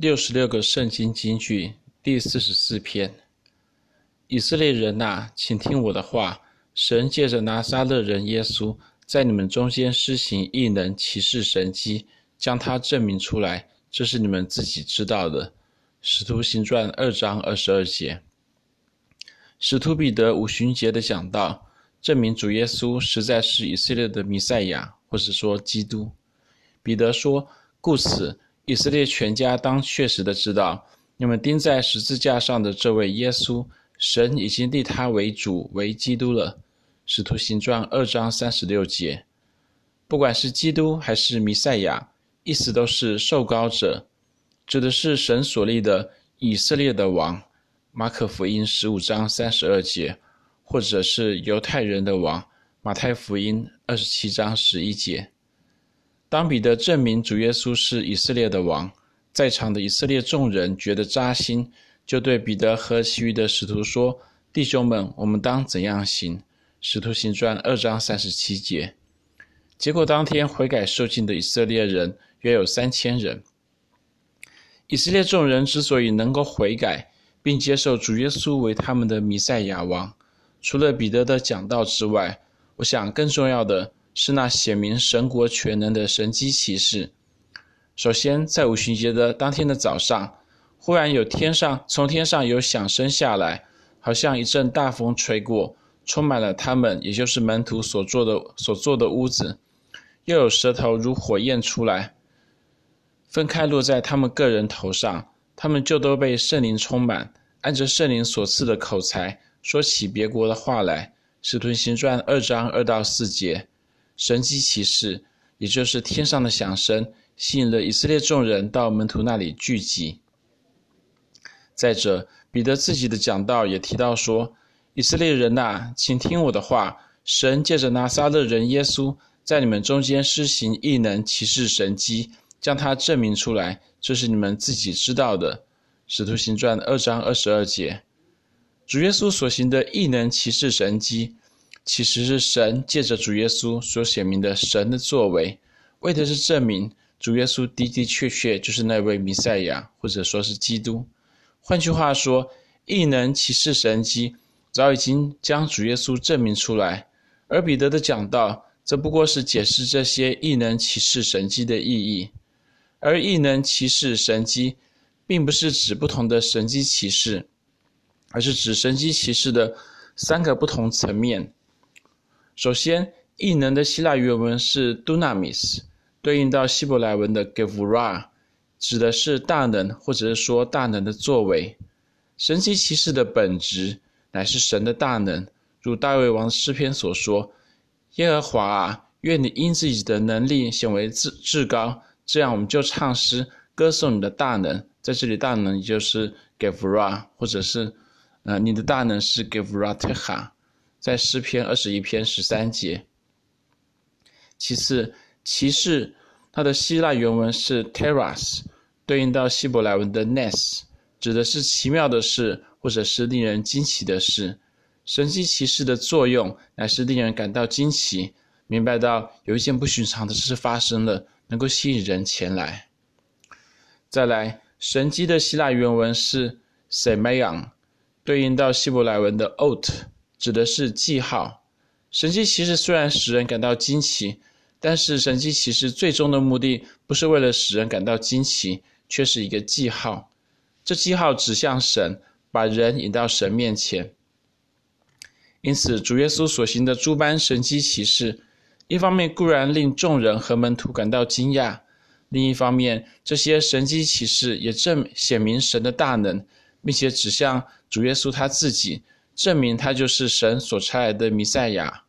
六十六个圣经金句第四十四篇：以色列人呐，请听我的话。神借着拿撒勒人耶稣，在你们中间施行异能、奇事、神迹，将他证明出来，这是你们自己知道的。使徒行传二章二十二节。使徒彼得五旬节的讲道，证明主耶稣实在是以色列的弥赛亚，或是说基督。彼得说：“故此。”以色列全家当确实的知道，你们钉在十字架上的这位耶稣，神已经立他为主为基督了。使徒行传二章三十六节，不管是基督还是弥赛亚，意思都是受膏者，指的是神所立的以色列的王。马可福音十五章三十二节，或者是犹太人的王。马太福音二十七章十一节。当彼得证明主耶稣是以色列的王，在场的以色列众人觉得扎心，就对彼得和其余的使徒说：“弟兄们，我们当怎样行？”使徒行传二章三十七节。结果当天悔改受浸的以色列人约有三千人。以色列众人之所以能够悔改，并接受主耶稣为他们的弥赛亚王，除了彼得的讲道之外，我想更重要的。是那显明神国全能的神机骑士。首先，在五旬节的当天的早上，忽然有天上从天上有响声下来，好像一阵大风吹过，充满了他们，也就是门徒所坐的所坐的屋子。又有舌头如火焰出来，分开落在他们个人头上，他们就都被圣灵充满，按着圣灵所赐的口才，说起别国的话来。使徒行传二章二到四节。神迹奇事，也就是天上的响声，吸引了以色列众人到门徒那里聚集。再者，彼得自己的讲道也提到说：“以色列人呐，请听我的话。神借着拿撒勒人耶稣，在你们中间施行异能、奇事、神迹，将他证明出来，这是你们自己知道的。”使徒行传二章二十二节，主耶稣所行的异能、奇事、神迹。其实是神借着主耶稣所显明的神的作为，为的是证明主耶稣的的确确就是那位弥赛亚，或者说是基督。换句话说，异能、骑士、神迹早已经将主耶稣证明出来，而彼得的讲道则不过是解释这些异能、骑士、神迹的意义。而异能、骑士、神迹，并不是指不同的神迹骑士，而是指神迹骑士的三个不同层面。首先，异能的希腊原文是 dunamis，对应到希伯来文的 gevura，指的是大能，或者是说大能的作为。神迹骑士的本质乃是神的大能，如大卫王诗篇所说：“耶和华啊，愿你因自己的能力显为至至高。”这样我们就唱诗歌颂你的大能。在这里，大能也就是 gevura，或者是呃，你的大能是 gevurateha。在诗篇二十一篇十三节。其次，奇事，它的希腊原文是 teras，对应到希伯来文的 nes，指的是奇妙的事，或者是令人惊奇的事。神迹奇事的作用乃是令人感到惊奇，明白到有一件不寻常的事发生了，能够吸引人前来。再来，神迹的希腊原文是 semeion，对应到希伯来文的 ot。指的是记号。神迹奇事虽然使人感到惊奇，但是神迹奇事最终的目的不是为了使人感到惊奇，却是一个记号。这记号指向神，把人引到神面前。因此，主耶稣所行的诸般神迹奇事，一方面固然令众人和门徒感到惊讶，另一方面，这些神迹奇事也正显明神的大能，并且指向主耶稣他自己。证明他就是神所差来的弥赛亚，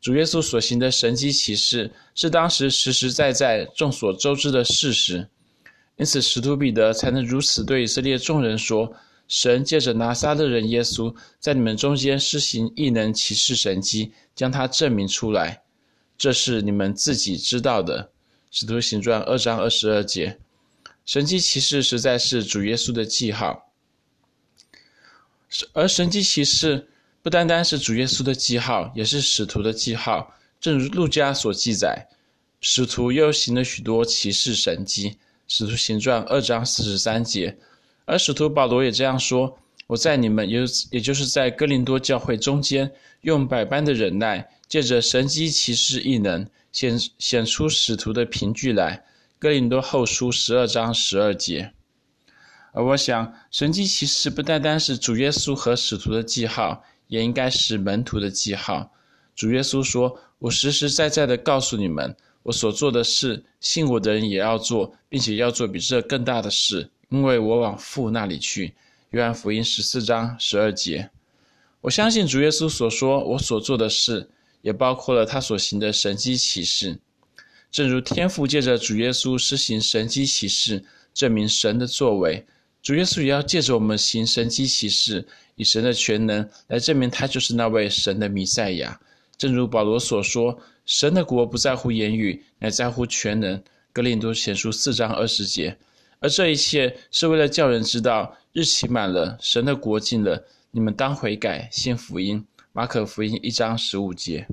主耶稣所行的神迹奇事是当时实实在在众所周知的事实，因此使徒彼得才能如此对以色列众人说：“神借着拿撒勒人耶稣，在你们中间施行异能、奇事、神迹，将他证明出来，这是你们自己知道的。”使徒行传二章二十二节，神迹奇事实在是主耶稣的记号。而神迹奇事不单单是主耶稣的记号，也是使徒的记号。正如路加所记载，使徒又行了许多奇事神迹，使徒行传二章四十三节。而使徒保罗也这样说：“我在你们，也也就是在哥林多教会中间，用百般的忍耐，借着神迹奇事异能，显显出使徒的凭据来。”哥林多后书十二章十二节。而我想，神迹奇事不单单是主耶稣和使徒的记号，也应该是门徒的记号。主耶稣说：“我实实在在的告诉你们，我所做的事，信我的人也要做，并且要做比这更大的事，因为我往父那里去。”约翰福音十四章十二节。我相信主耶稣所说我所做的事，也包括了他所行的神迹奇事。正如天父借着主耶稣施行神迹奇事，证明神的作为。主耶稣也要借着我们行神迹奇事，以神的全能来证明他就是那位神的弥赛亚。正如保罗所说：“神的国不在乎言语，乃在乎全能。”格林多前书四章二十节。而这一切是为了叫人知道日期满了，神的国近了，你们当悔改，信福音。马可福音一章十五节。